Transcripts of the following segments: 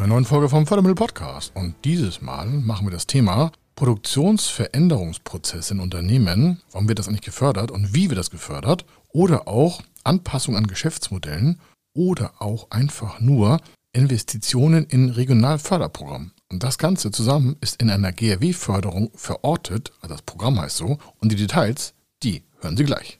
zu einer neuen Folge vom Fördermittel Podcast. Und dieses Mal machen wir das Thema Produktionsveränderungsprozesse in Unternehmen. Warum wird das eigentlich gefördert und wie wird das gefördert? Oder auch Anpassung an Geschäftsmodellen oder auch einfach nur Investitionen in Regionalförderprogramm. Und das Ganze zusammen ist in einer GRW-Förderung verortet, also das Programm heißt so, und die Details, die hören Sie gleich.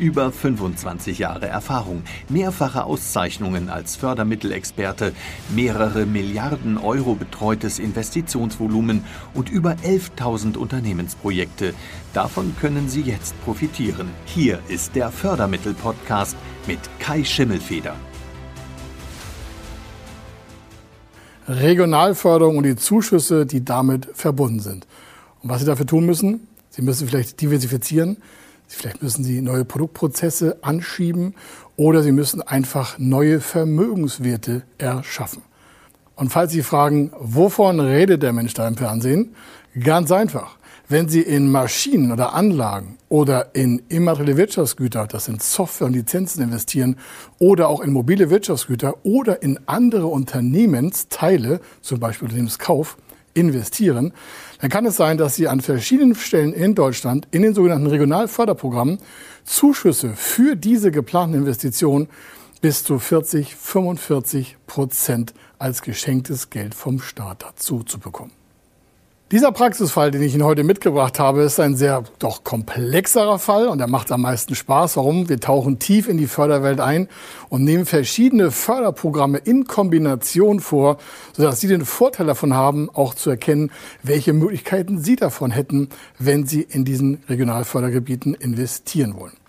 Über 25 Jahre Erfahrung, mehrfache Auszeichnungen als Fördermittelexperte, mehrere Milliarden Euro betreutes Investitionsvolumen und über 11.000 Unternehmensprojekte. Davon können Sie jetzt profitieren. Hier ist der Fördermittel-Podcast mit Kai Schimmelfeder. Regionalförderung und die Zuschüsse, die damit verbunden sind. Und was Sie dafür tun müssen, Sie müssen vielleicht diversifizieren, vielleicht müssen Sie neue Produktprozesse anschieben oder Sie müssen einfach neue Vermögenswerte erschaffen. Und falls Sie fragen, wovon redet der Mensch da im Fernsehen? Ganz einfach. Wenn Sie in Maschinen oder Anlagen oder in immaterielle Wirtschaftsgüter, das sind Software und Lizenzen investieren, oder auch in mobile Wirtschaftsgüter oder in andere Unternehmensteile, zum Beispiel Unternehmenskauf, investieren, dann kann es sein, dass Sie an verschiedenen Stellen in Deutschland in den sogenannten Regionalförderprogrammen Zuschüsse für diese geplanten Investitionen bis zu 40, 45 Prozent als geschenktes Geld vom Staat dazu zu bekommen. Dieser Praxisfall, den ich Ihnen heute mitgebracht habe, ist ein sehr doch komplexerer Fall und er macht am meisten Spaß. Warum? Wir tauchen tief in die Förderwelt ein und nehmen verschiedene Förderprogramme in Kombination vor, sodass Sie den Vorteil davon haben, auch zu erkennen, welche Möglichkeiten Sie davon hätten, wenn Sie in diesen Regionalfördergebieten investieren wollen.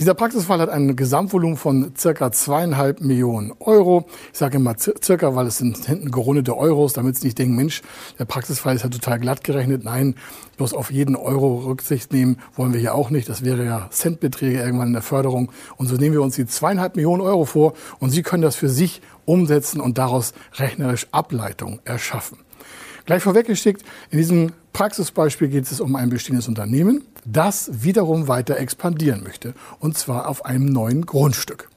Dieser Praxisfall hat ein Gesamtvolumen von circa zweieinhalb Millionen Euro. Ich sage immer circa, weil es sind hinten gerundete Euros, damit Sie nicht denken, Mensch, der Praxisfall ist ja total glatt gerechnet. Nein, bloß auf jeden Euro Rücksicht nehmen wollen wir hier auch nicht. Das wäre ja Centbeträge irgendwann in der Förderung. Und so nehmen wir uns die zweieinhalb Millionen Euro vor und Sie können das für sich umsetzen und daraus rechnerisch Ableitung erschaffen. Gleich vorweggeschickt, in diesem Praxisbeispiel geht es um ein bestehendes Unternehmen, das wiederum weiter expandieren möchte, und zwar auf einem neuen Grundstück.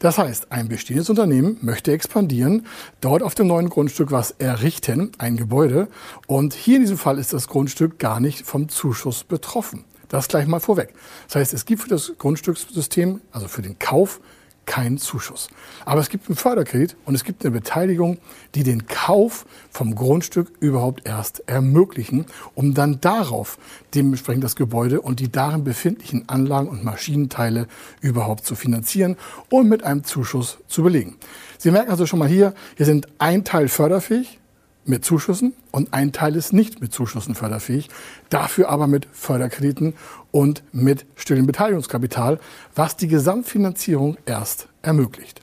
Das heißt, ein bestehendes Unternehmen möchte expandieren, dort auf dem neuen Grundstück was errichten, ein Gebäude, und hier in diesem Fall ist das Grundstück gar nicht vom Zuschuss betroffen. Das gleich mal vorweg. Das heißt, es gibt für das Grundstückssystem, also für den Kauf, keinen Zuschuss. Aber es gibt einen Förderkredit und es gibt eine Beteiligung, die den Kauf vom Grundstück überhaupt erst ermöglichen, um dann darauf dementsprechend das Gebäude und die darin befindlichen Anlagen und Maschinenteile überhaupt zu finanzieren und mit einem Zuschuss zu belegen. Sie merken also schon mal hier, hier sind ein Teil förderfähig, mit Zuschüssen und ein Teil ist nicht mit Zuschüssen förderfähig, dafür aber mit Förderkrediten und mit stillen Beteiligungskapital, was die Gesamtfinanzierung erst ermöglicht.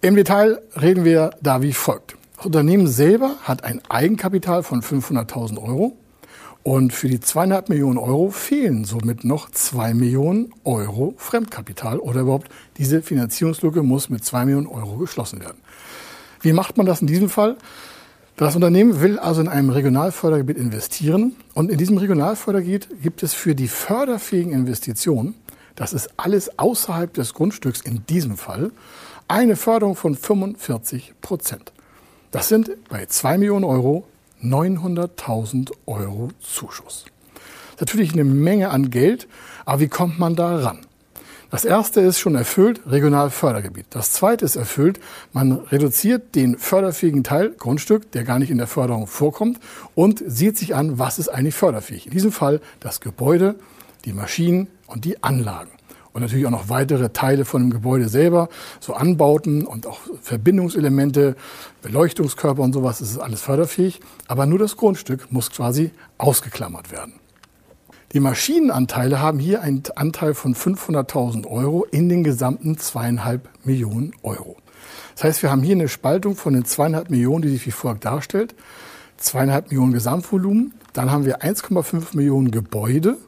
Im Detail reden wir da wie folgt. Das Unternehmen selber hat ein Eigenkapital von 500.000 Euro und für die zweieinhalb Millionen Euro fehlen somit noch zwei Millionen Euro Fremdkapital oder überhaupt diese Finanzierungslücke muss mit zwei Millionen Euro geschlossen werden. Wie macht man das in diesem Fall? Das Unternehmen will also in einem Regionalfördergebiet investieren und in diesem Regionalfördergebiet gibt es für die förderfähigen Investitionen, das ist alles außerhalb des Grundstücks in diesem Fall, eine Förderung von 45 Prozent. Das sind bei 2 Millionen Euro 900.000 Euro Zuschuss. Natürlich eine Menge an Geld, aber wie kommt man da ran? Das erste ist schon erfüllt, Regionalfördergebiet. Das zweite ist erfüllt, man reduziert den förderfähigen Teil, Grundstück, der gar nicht in der Förderung vorkommt und sieht sich an, was ist eigentlich förderfähig. In diesem Fall das Gebäude, die Maschinen und die Anlagen. Und natürlich auch noch weitere Teile von dem Gebäude selber, so Anbauten und auch Verbindungselemente, Beleuchtungskörper und sowas, das ist alles förderfähig. Aber nur das Grundstück muss quasi ausgeklammert werden. Die Maschinenanteile haben hier einen Anteil von 500.000 Euro in den gesamten zweieinhalb Millionen Euro. Das heißt, wir haben hier eine Spaltung von den zweieinhalb Millionen, die sich wie folgt darstellt. Zweieinhalb Millionen Gesamtvolumen, dann haben wir 1,5 Millionen Gebäude,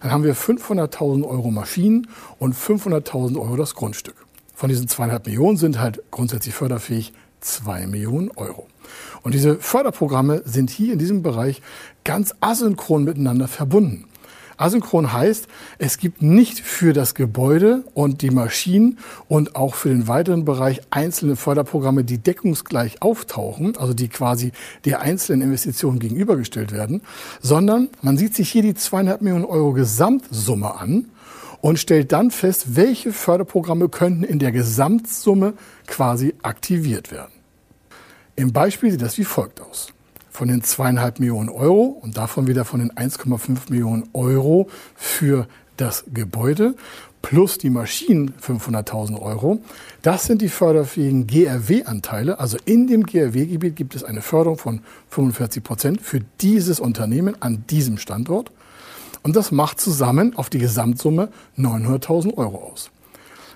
dann haben wir 500.000 Euro Maschinen und 500.000 Euro das Grundstück. Von diesen zweieinhalb Millionen sind halt grundsätzlich förderfähig zwei Millionen Euro. Und diese Förderprogramme sind hier in diesem Bereich ganz asynchron miteinander verbunden. Asynchron heißt, es gibt nicht für das Gebäude und die Maschinen und auch für den weiteren Bereich einzelne Förderprogramme, die deckungsgleich auftauchen, also die quasi der einzelnen Investitionen gegenübergestellt werden, sondern man sieht sich hier die zweieinhalb Millionen Euro Gesamtsumme an und stellt dann fest, welche Förderprogramme könnten in der Gesamtsumme quasi aktiviert werden. Im Beispiel sieht das wie folgt aus von den zweieinhalb Millionen Euro und davon wieder von den 1,5 Millionen Euro für das Gebäude plus die Maschinen 500.000 Euro. Das sind die förderfähigen GRW-Anteile. Also in dem GRW-Gebiet gibt es eine Förderung von 45 Prozent für dieses Unternehmen an diesem Standort. Und das macht zusammen auf die Gesamtsumme 900.000 Euro aus.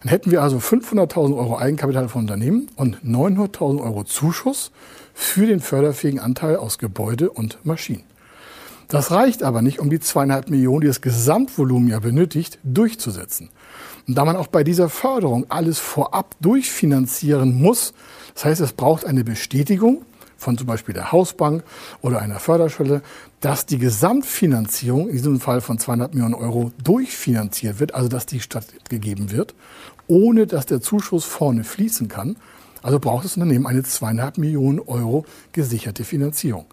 Dann hätten wir also 500.000 Euro Eigenkapital von Unternehmen und 900.000 Euro Zuschuss für den förderfähigen Anteil aus Gebäude und Maschinen. Das reicht aber nicht, um die zweieinhalb Millionen, die das Gesamtvolumen ja benötigt, durchzusetzen. Und da man auch bei dieser Förderung alles vorab durchfinanzieren muss, das heißt, es braucht eine Bestätigung von zum Beispiel der Hausbank oder einer Förderschwelle, dass die Gesamtfinanzierung, in diesem Fall von 200 Millionen Euro, durchfinanziert wird, also dass die stattgegeben wird, ohne dass der Zuschuss vorne fließen kann. Also braucht das Unternehmen eine zweieinhalb Millionen Euro gesicherte Finanzierung.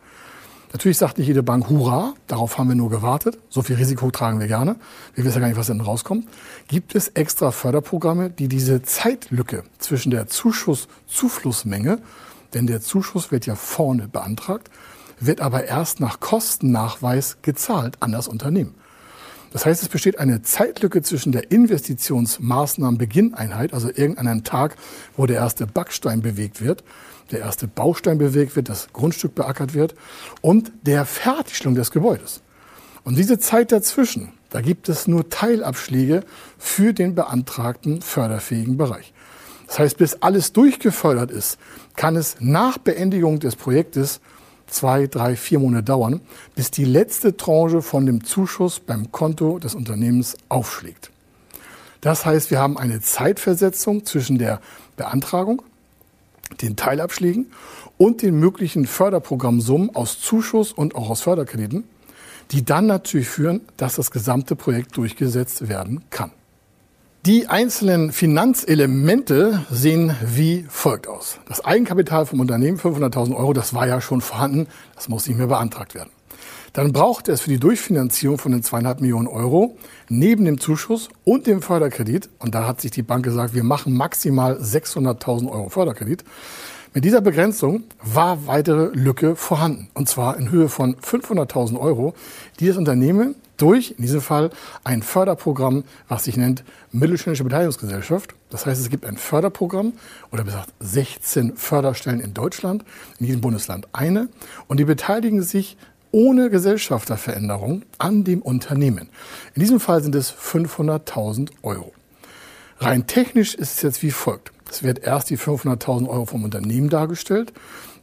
Natürlich sagt nicht jede Bank, hurra, darauf haben wir nur gewartet. So viel Risiko tragen wir gerne. Wir wissen ja gar nicht, was denn rauskommt. Gibt es extra Förderprogramme, die diese Zeitlücke zwischen der Zuschusszuflussmenge denn der Zuschuss wird ja vorne beantragt, wird aber erst nach Kostennachweis gezahlt an das Unternehmen. Das heißt, es besteht eine Zeitlücke zwischen der Investitionsmaßnahmenbeginneinheit, also irgendeinem Tag, wo der erste Backstein bewegt wird, der erste Baustein bewegt wird, das Grundstück beackert wird und der Fertigstellung des Gebäudes. Und diese Zeit dazwischen, da gibt es nur Teilabschläge für den beantragten förderfähigen Bereich. Das heißt, bis alles durchgefördert ist, kann es nach Beendigung des Projektes zwei, drei, vier Monate dauern, bis die letzte Tranche von dem Zuschuss beim Konto des Unternehmens aufschlägt. Das heißt, wir haben eine Zeitversetzung zwischen der Beantragung, den Teilabschlägen und den möglichen Förderprogrammsummen aus Zuschuss und auch aus Förderkrediten, die dann natürlich führen, dass das gesamte Projekt durchgesetzt werden kann. Die einzelnen Finanzelemente sehen wie folgt aus. Das Eigenkapital vom Unternehmen, 500.000 Euro, das war ja schon vorhanden, das muss nicht mehr beantragt werden. Dann braucht es für die Durchfinanzierung von den zweieinhalb Millionen Euro neben dem Zuschuss und dem Förderkredit, und da hat sich die Bank gesagt, wir machen maximal 600.000 Euro Förderkredit, mit dieser Begrenzung war weitere Lücke vorhanden. Und zwar in Höhe von 500.000 Euro, die das Unternehmen durch, in diesem Fall, ein Förderprogramm, was sich nennt Mittelständische Beteiligungsgesellschaft. Das heißt, es gibt ein Förderprogramm oder besagt 16 Förderstellen in Deutschland, in jedem Bundesland eine. Und die beteiligen sich ohne Gesellschafterveränderung an dem Unternehmen. In diesem Fall sind es 500.000 Euro. Rein technisch ist es jetzt wie folgt. Es wird erst die 500.000 Euro vom Unternehmen dargestellt.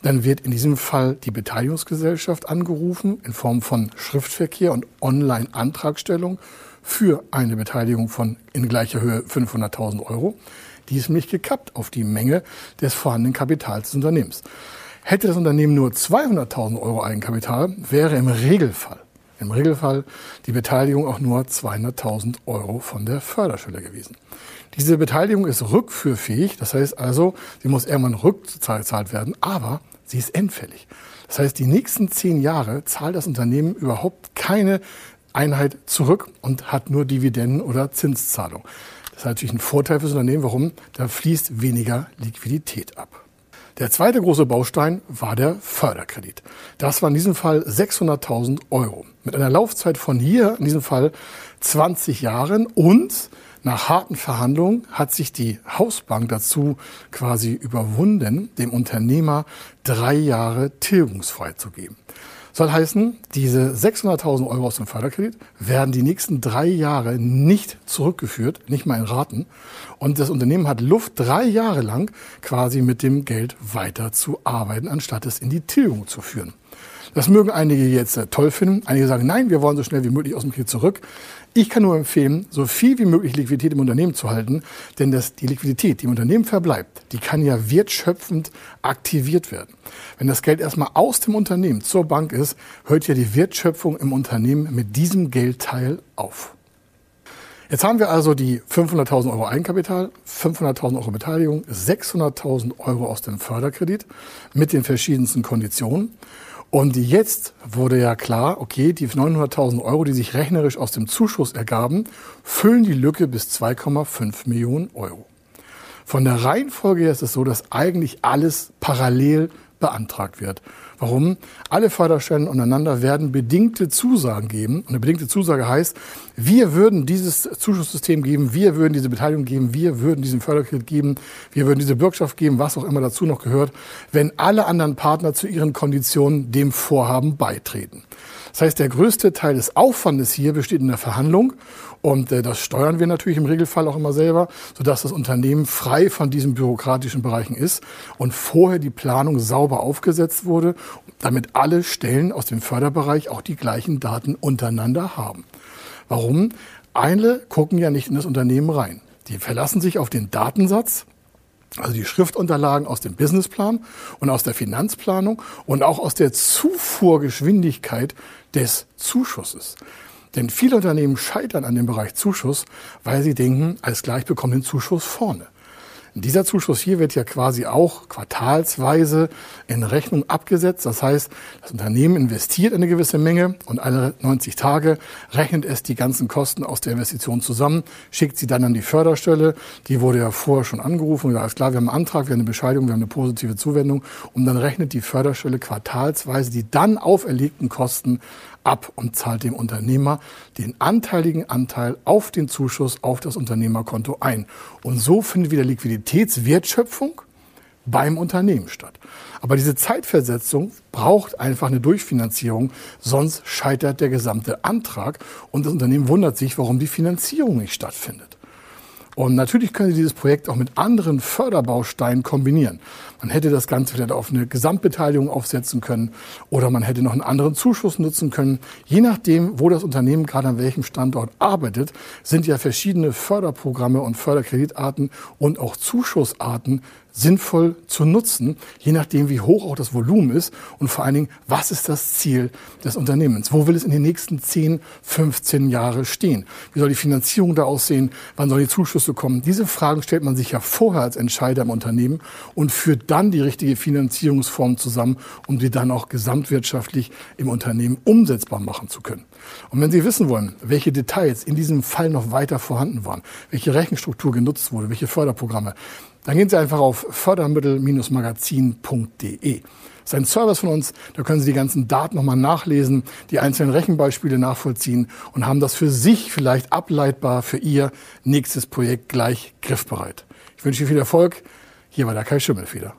Dann wird in diesem Fall die Beteiligungsgesellschaft angerufen in Form von Schriftverkehr und Online-Antragstellung für eine Beteiligung von in gleicher Höhe 500.000 Euro. Die ist nämlich gekappt auf die Menge des vorhandenen Kapitals des Unternehmens. Hätte das Unternehmen nur 200.000 Euro Eigenkapital, wäre im Regelfall, im Regelfall die Beteiligung auch nur 200.000 Euro von der Förderschwelle gewesen. Diese Beteiligung ist rückführfähig, das heißt also, sie muss irgendwann rückgezahlt werden, aber sie ist endfällig. Das heißt, die nächsten zehn Jahre zahlt das Unternehmen überhaupt keine Einheit zurück und hat nur Dividenden oder Zinszahlung. Das ist natürlich ein Vorteil für das Unternehmen. Warum? Da fließt weniger Liquidität ab. Der zweite große Baustein war der Förderkredit. Das war in diesem Fall 600.000 Euro. Mit einer Laufzeit von hier, in diesem Fall 20 Jahren und nach harten Verhandlungen hat sich die Hausbank dazu quasi überwunden, dem Unternehmer drei Jahre tilgungsfrei zu geben. Soll heißen, diese 600.000 Euro aus dem Förderkredit werden die nächsten drei Jahre nicht zurückgeführt, nicht mal in Raten. Und das Unternehmen hat Luft, drei Jahre lang quasi mit dem Geld weiter zu arbeiten, anstatt es in die Tilgung zu führen. Das mögen einige jetzt äh, toll finden. Einige sagen, nein, wir wollen so schnell wie möglich aus dem Krieg zurück. Ich kann nur empfehlen, so viel wie möglich Liquidität im Unternehmen zu halten, denn das, die Liquidität, die im Unternehmen verbleibt, die kann ja wertschöpfend aktiviert werden. Wenn das Geld erstmal aus dem Unternehmen zur Bank ist, hört ja die Wertschöpfung im Unternehmen mit diesem Geldteil auf. Jetzt haben wir also die 500.000 Euro Eigenkapital, 500.000 Euro Beteiligung, 600.000 Euro aus dem Förderkredit mit den verschiedensten Konditionen. Und jetzt wurde ja klar, okay, die 900.000 Euro, die sich rechnerisch aus dem Zuschuss ergaben, füllen die Lücke bis 2,5 Millionen Euro. Von der Reihenfolge her ist es so, dass eigentlich alles parallel beantragt wird. Warum? Alle Förderstellen untereinander werden bedingte Zusagen geben. Und eine bedingte Zusage heißt, wir würden dieses Zuschusssystem geben, wir würden diese Beteiligung geben, wir würden diesen Förderkredit geben, wir würden diese Bürgschaft geben, was auch immer dazu noch gehört, wenn alle anderen Partner zu ihren Konditionen dem Vorhaben beitreten. Das heißt, der größte Teil des Aufwandes hier besteht in der Verhandlung und äh, das steuern wir natürlich im Regelfall auch immer selber, sodass das Unternehmen frei von diesen bürokratischen Bereichen ist und vorher die Planung sauber aufgesetzt wurde, damit alle Stellen aus dem Förderbereich auch die gleichen Daten untereinander haben. Warum? Eine gucken ja nicht in das Unternehmen rein. Die verlassen sich auf den Datensatz, also die Schriftunterlagen aus dem Businessplan und aus der Finanzplanung und auch aus der Zufuhrgeschwindigkeit des Zuschusses. Denn viele Unternehmen scheitern an dem Bereich Zuschuss, weil sie denken, alles gleich bekommen den Zuschuss vorne. Dieser Zuschuss hier wird ja quasi auch quartalsweise in Rechnung abgesetzt. Das heißt, das Unternehmen investiert eine gewisse Menge und alle 90 Tage rechnet es die ganzen Kosten aus der Investition zusammen, schickt sie dann an die Förderstelle. Die wurde ja vorher schon angerufen gesagt, alles klar, wir haben einen Antrag, wir haben eine Bescheinigung, wir haben eine positive Zuwendung und dann rechnet die Förderstelle quartalsweise die dann auferlegten Kosten ab und zahlt dem Unternehmer den anteiligen Anteil auf den Zuschuss auf das Unternehmerkonto ein. Und so findet wieder Liquiditätswertschöpfung beim Unternehmen statt. Aber diese Zeitversetzung braucht einfach eine Durchfinanzierung, sonst scheitert der gesamte Antrag und das Unternehmen wundert sich, warum die Finanzierung nicht stattfindet. Und natürlich können Sie dieses Projekt auch mit anderen Förderbausteinen kombinieren. Man hätte das Ganze vielleicht auf eine Gesamtbeteiligung aufsetzen können oder man hätte noch einen anderen Zuschuss nutzen können. Je nachdem, wo das Unternehmen gerade an welchem Standort arbeitet, sind ja verschiedene Förderprogramme und Förderkreditarten und auch Zuschussarten sinnvoll zu nutzen, je nachdem, wie hoch auch das Volumen ist und vor allen Dingen, was ist das Ziel des Unternehmens? Wo will es in den nächsten 10, 15 Jahre stehen? Wie soll die Finanzierung da aussehen? Wann sollen die Zuschüsse kommen? Diese Fragen stellt man sich ja vorher als Entscheider im Unternehmen und führt dann die richtige Finanzierungsform zusammen, um sie dann auch gesamtwirtschaftlich im Unternehmen umsetzbar machen zu können. Und wenn Sie wissen wollen, welche Details in diesem Fall noch weiter vorhanden waren, welche Rechenstruktur genutzt wurde, welche Förderprogramme, dann gehen Sie einfach auf fördermittel-magazin.de. Das ist ein Service von uns, da können Sie die ganzen Daten nochmal nachlesen, die einzelnen Rechenbeispiele nachvollziehen und haben das für sich vielleicht ableitbar für Ihr nächstes Projekt gleich griffbereit. Ich wünsche Ihnen viel Erfolg. Hier war der Kai Schimmelfeder.